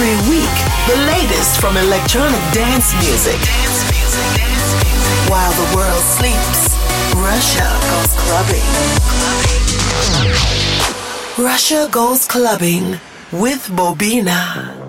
Every week, the latest from electronic dance music. While the world sleeps, Russia goes clubbing. Russia goes clubbing with Bobina.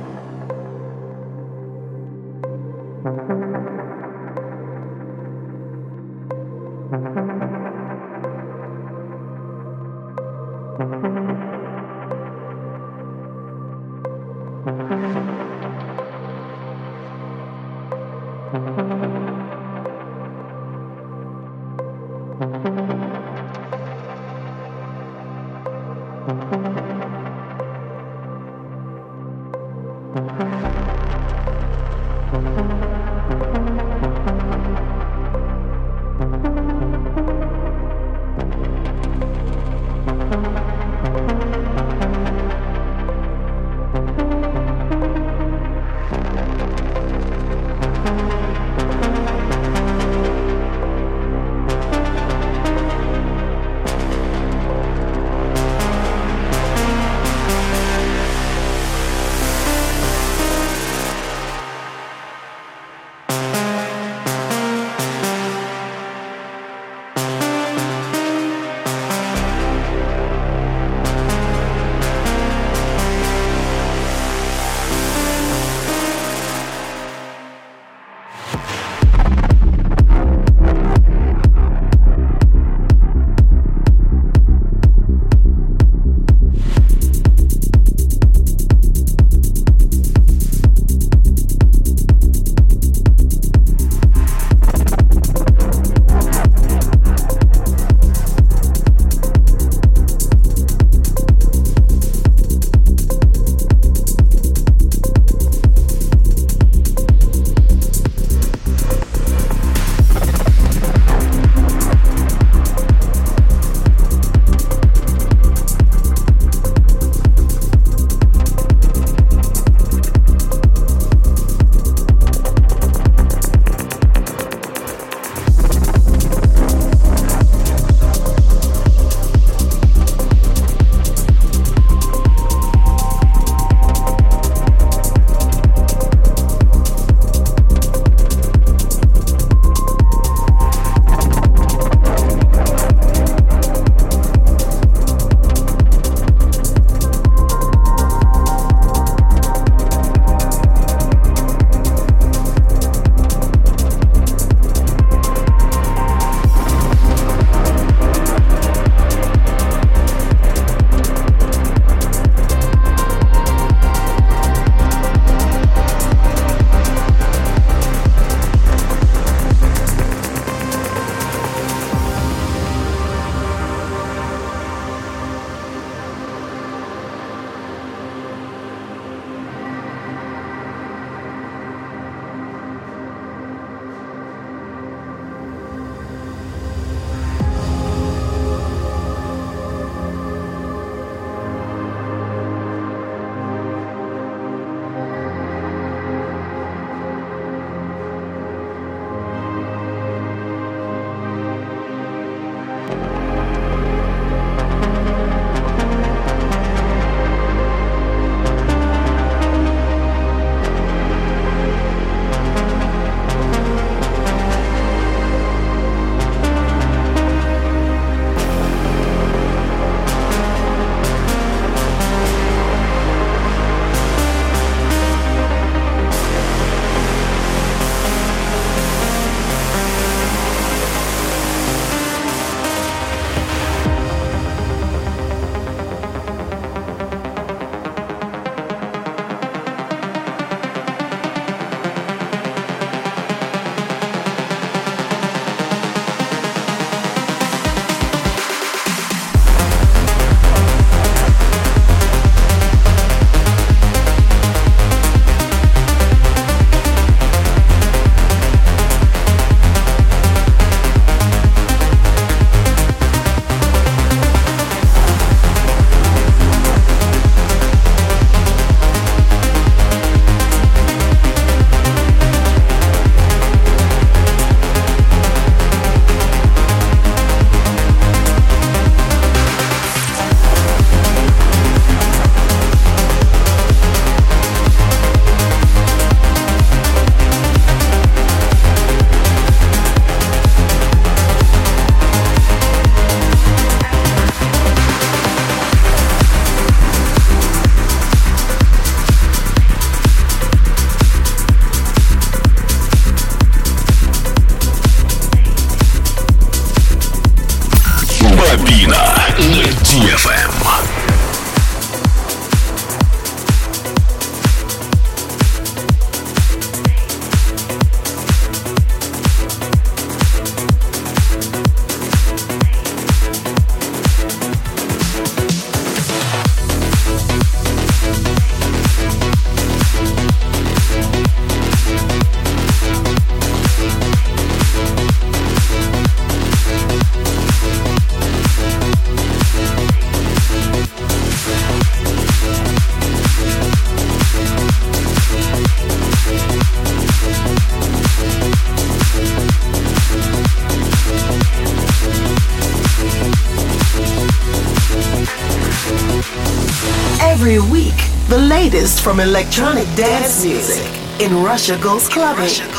From electronic dance music in Russia Goes Clubbing. Russia Goes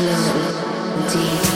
slow, deep.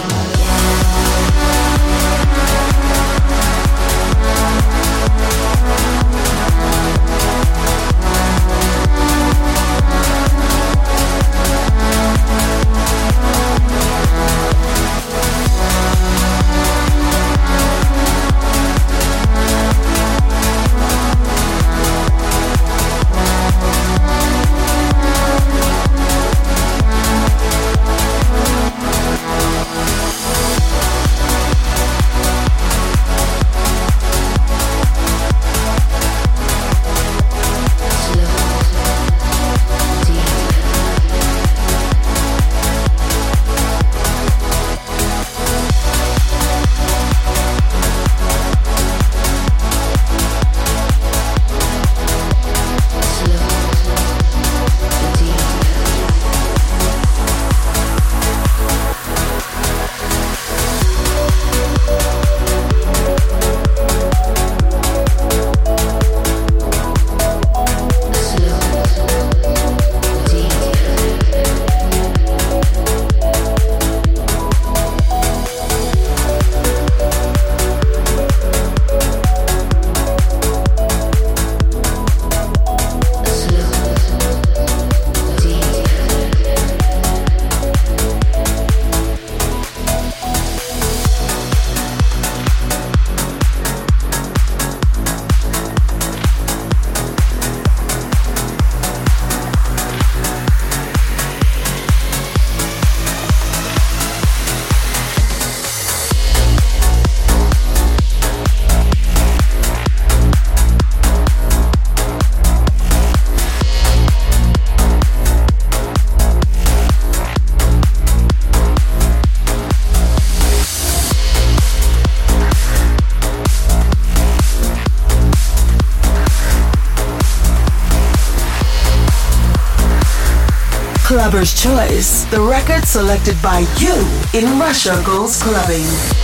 Choice, the record selected by you in Russia Goes Clubbing.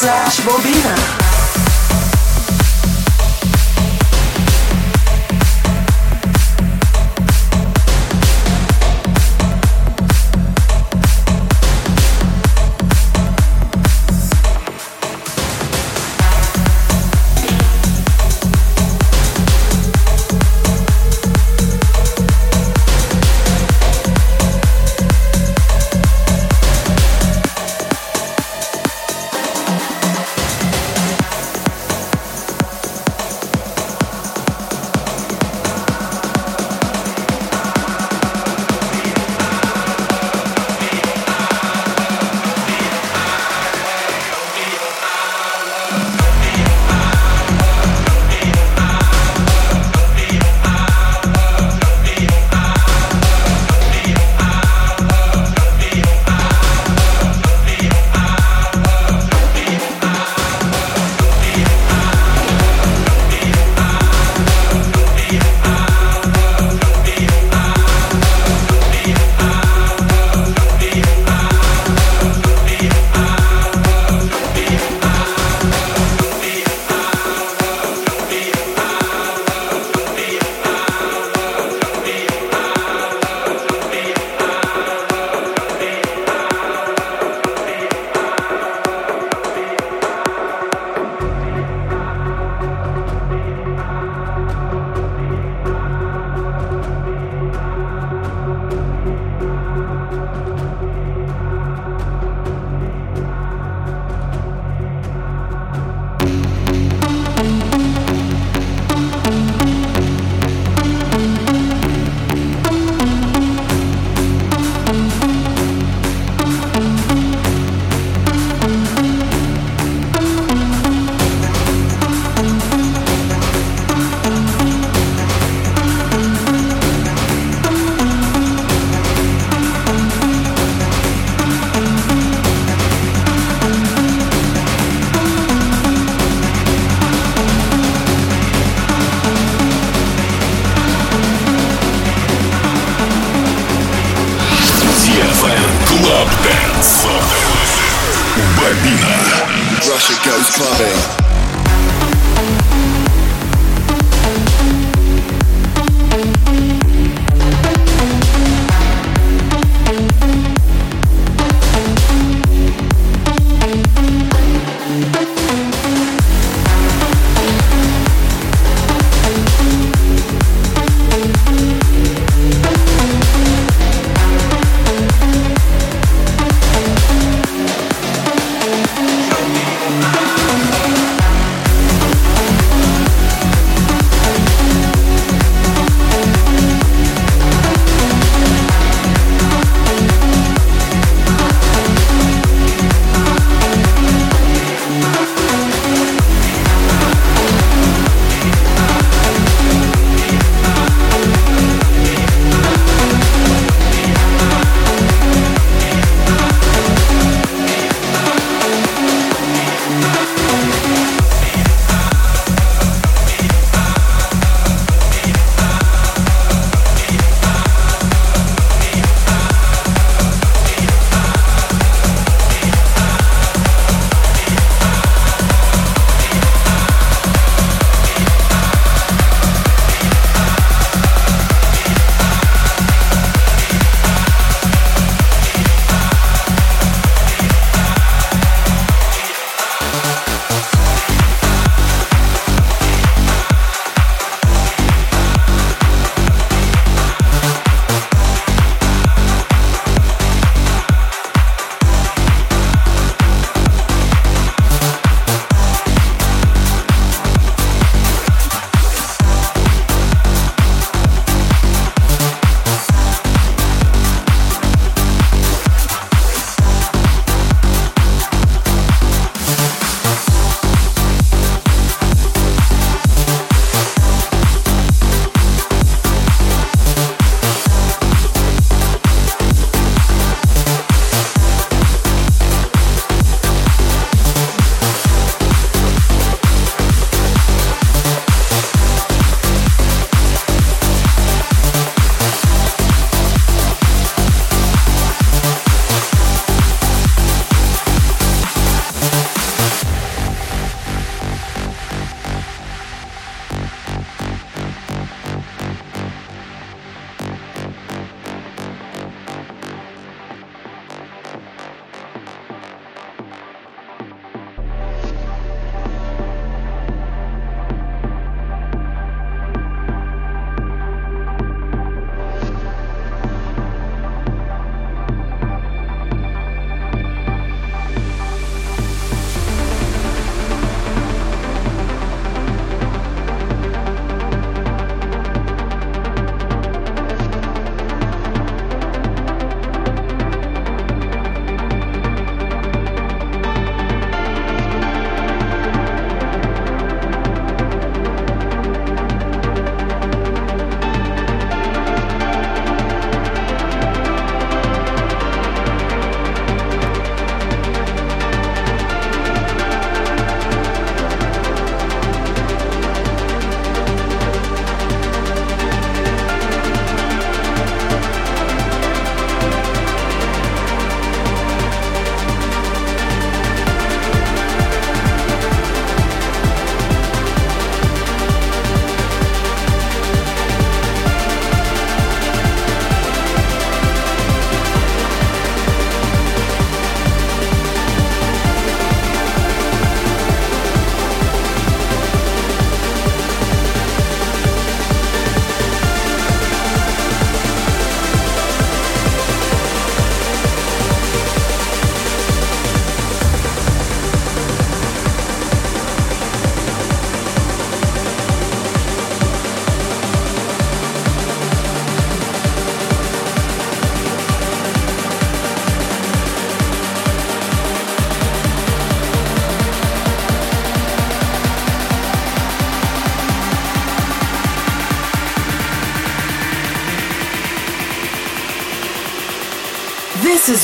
Slash Bobina.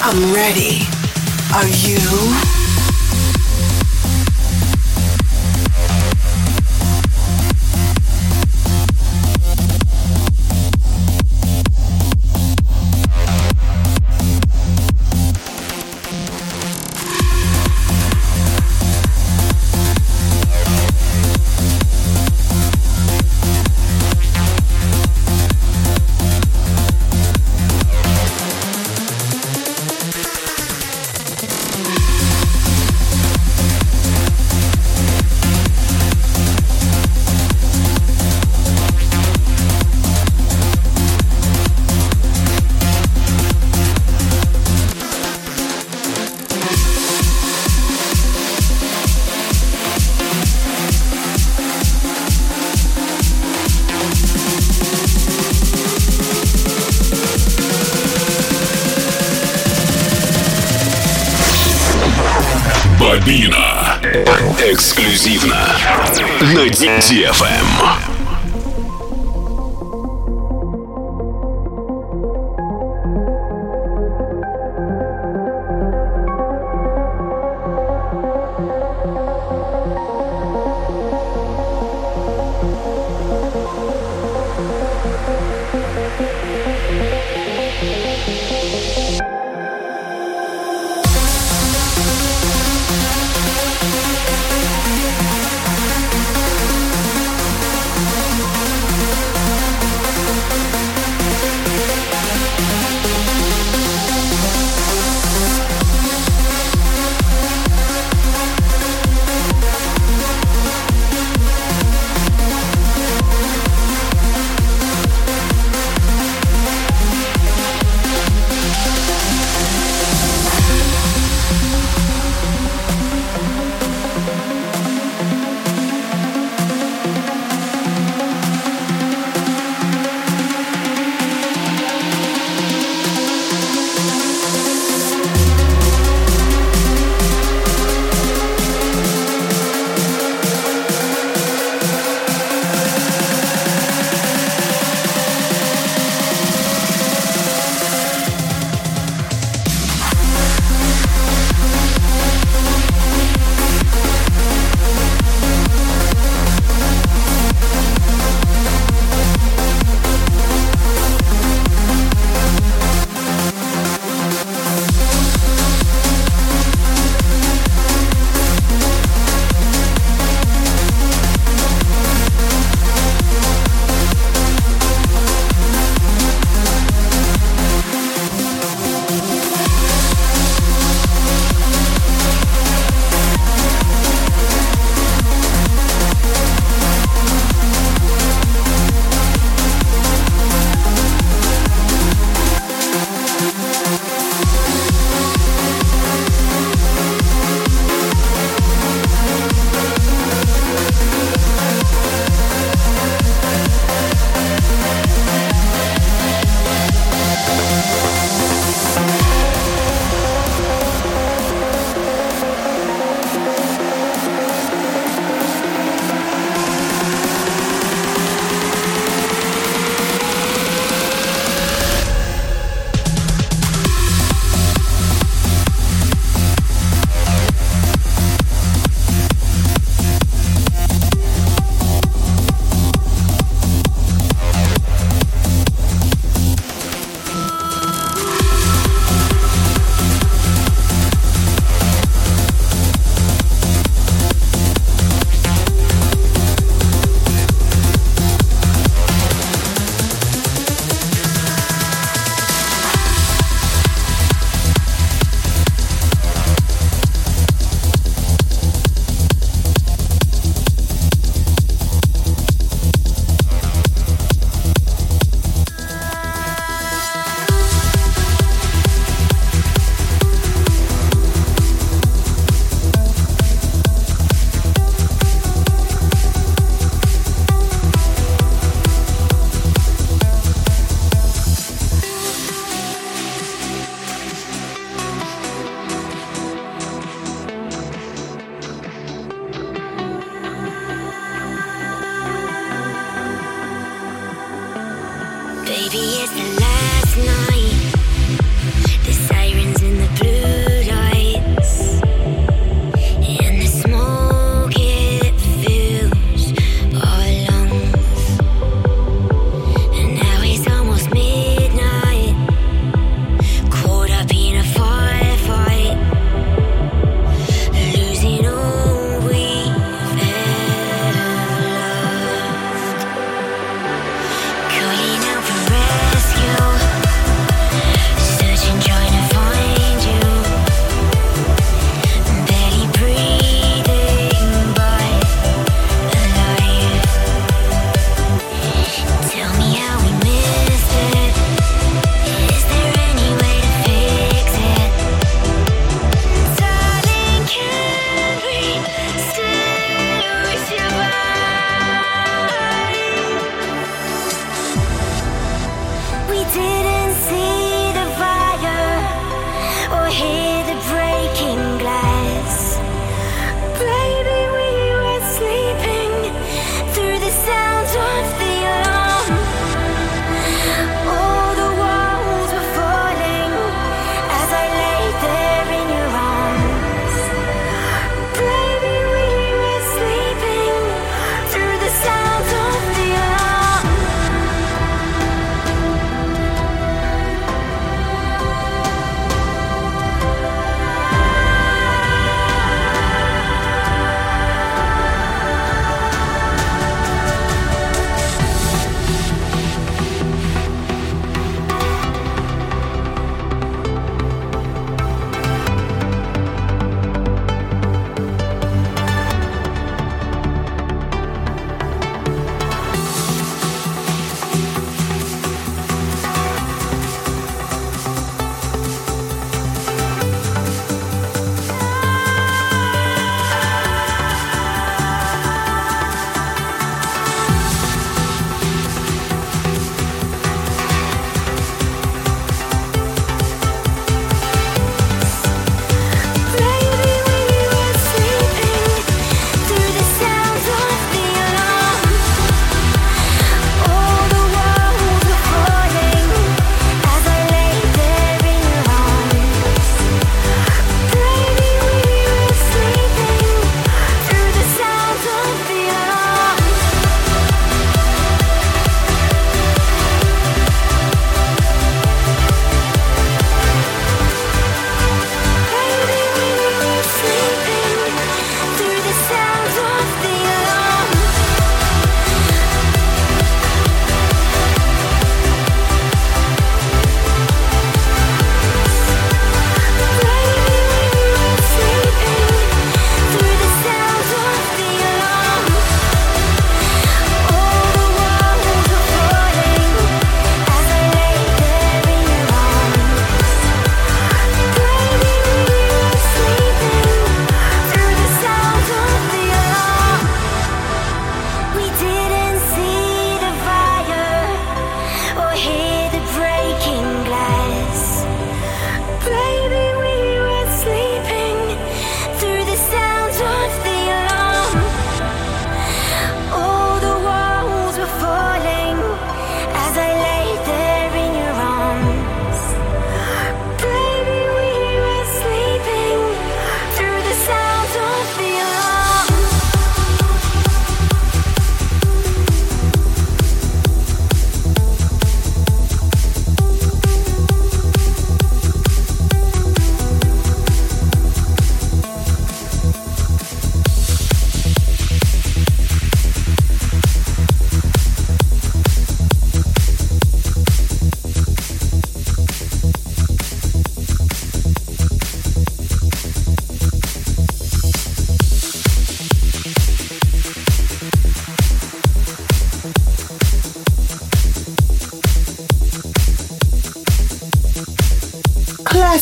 I'm ready. Are you? exclusive.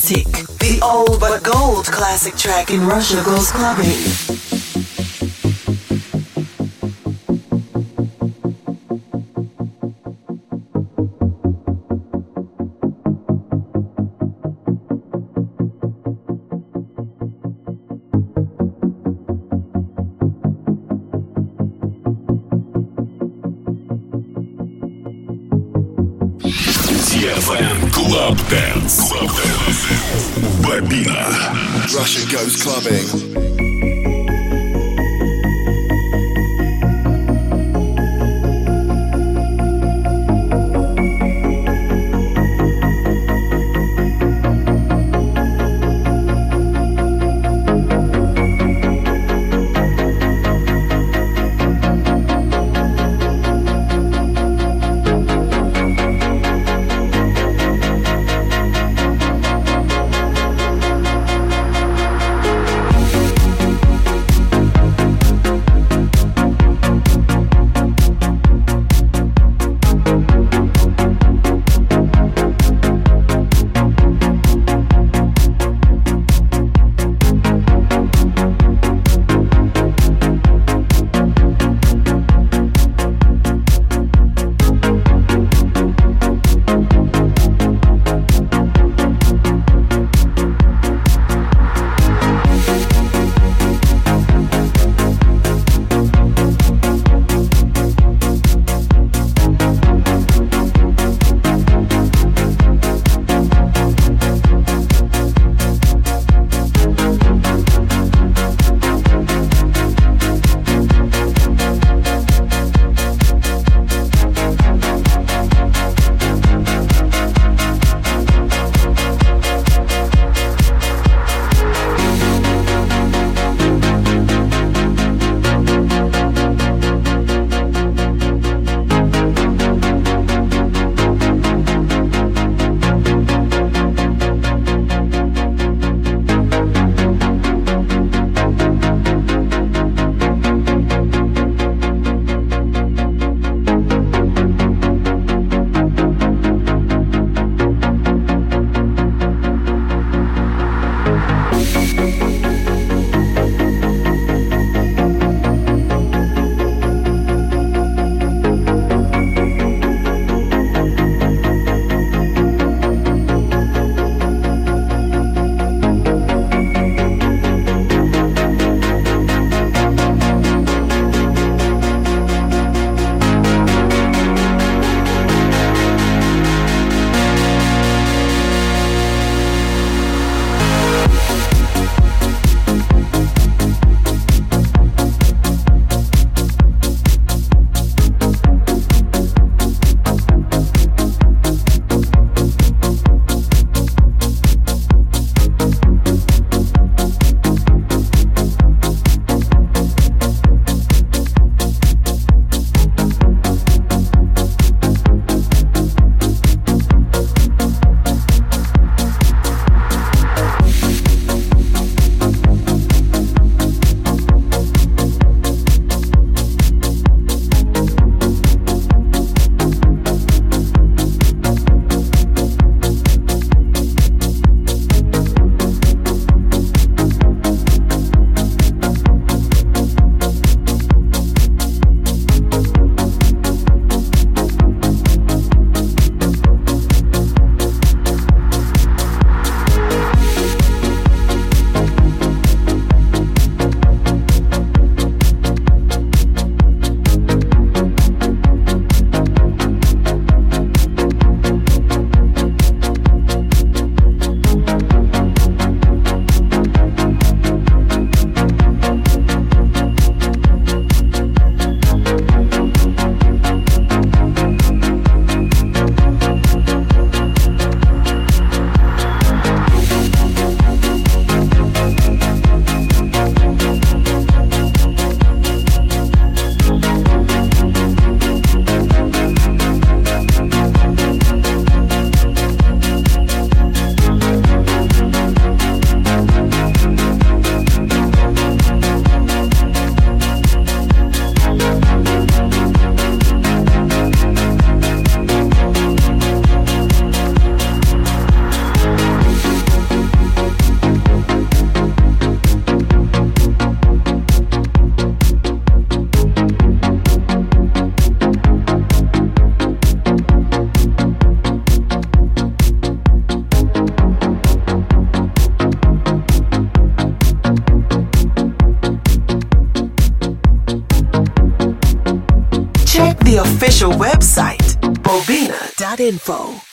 The old but gold classic track in Russia Goes Clubbing. Goes clubbing. bobina.info.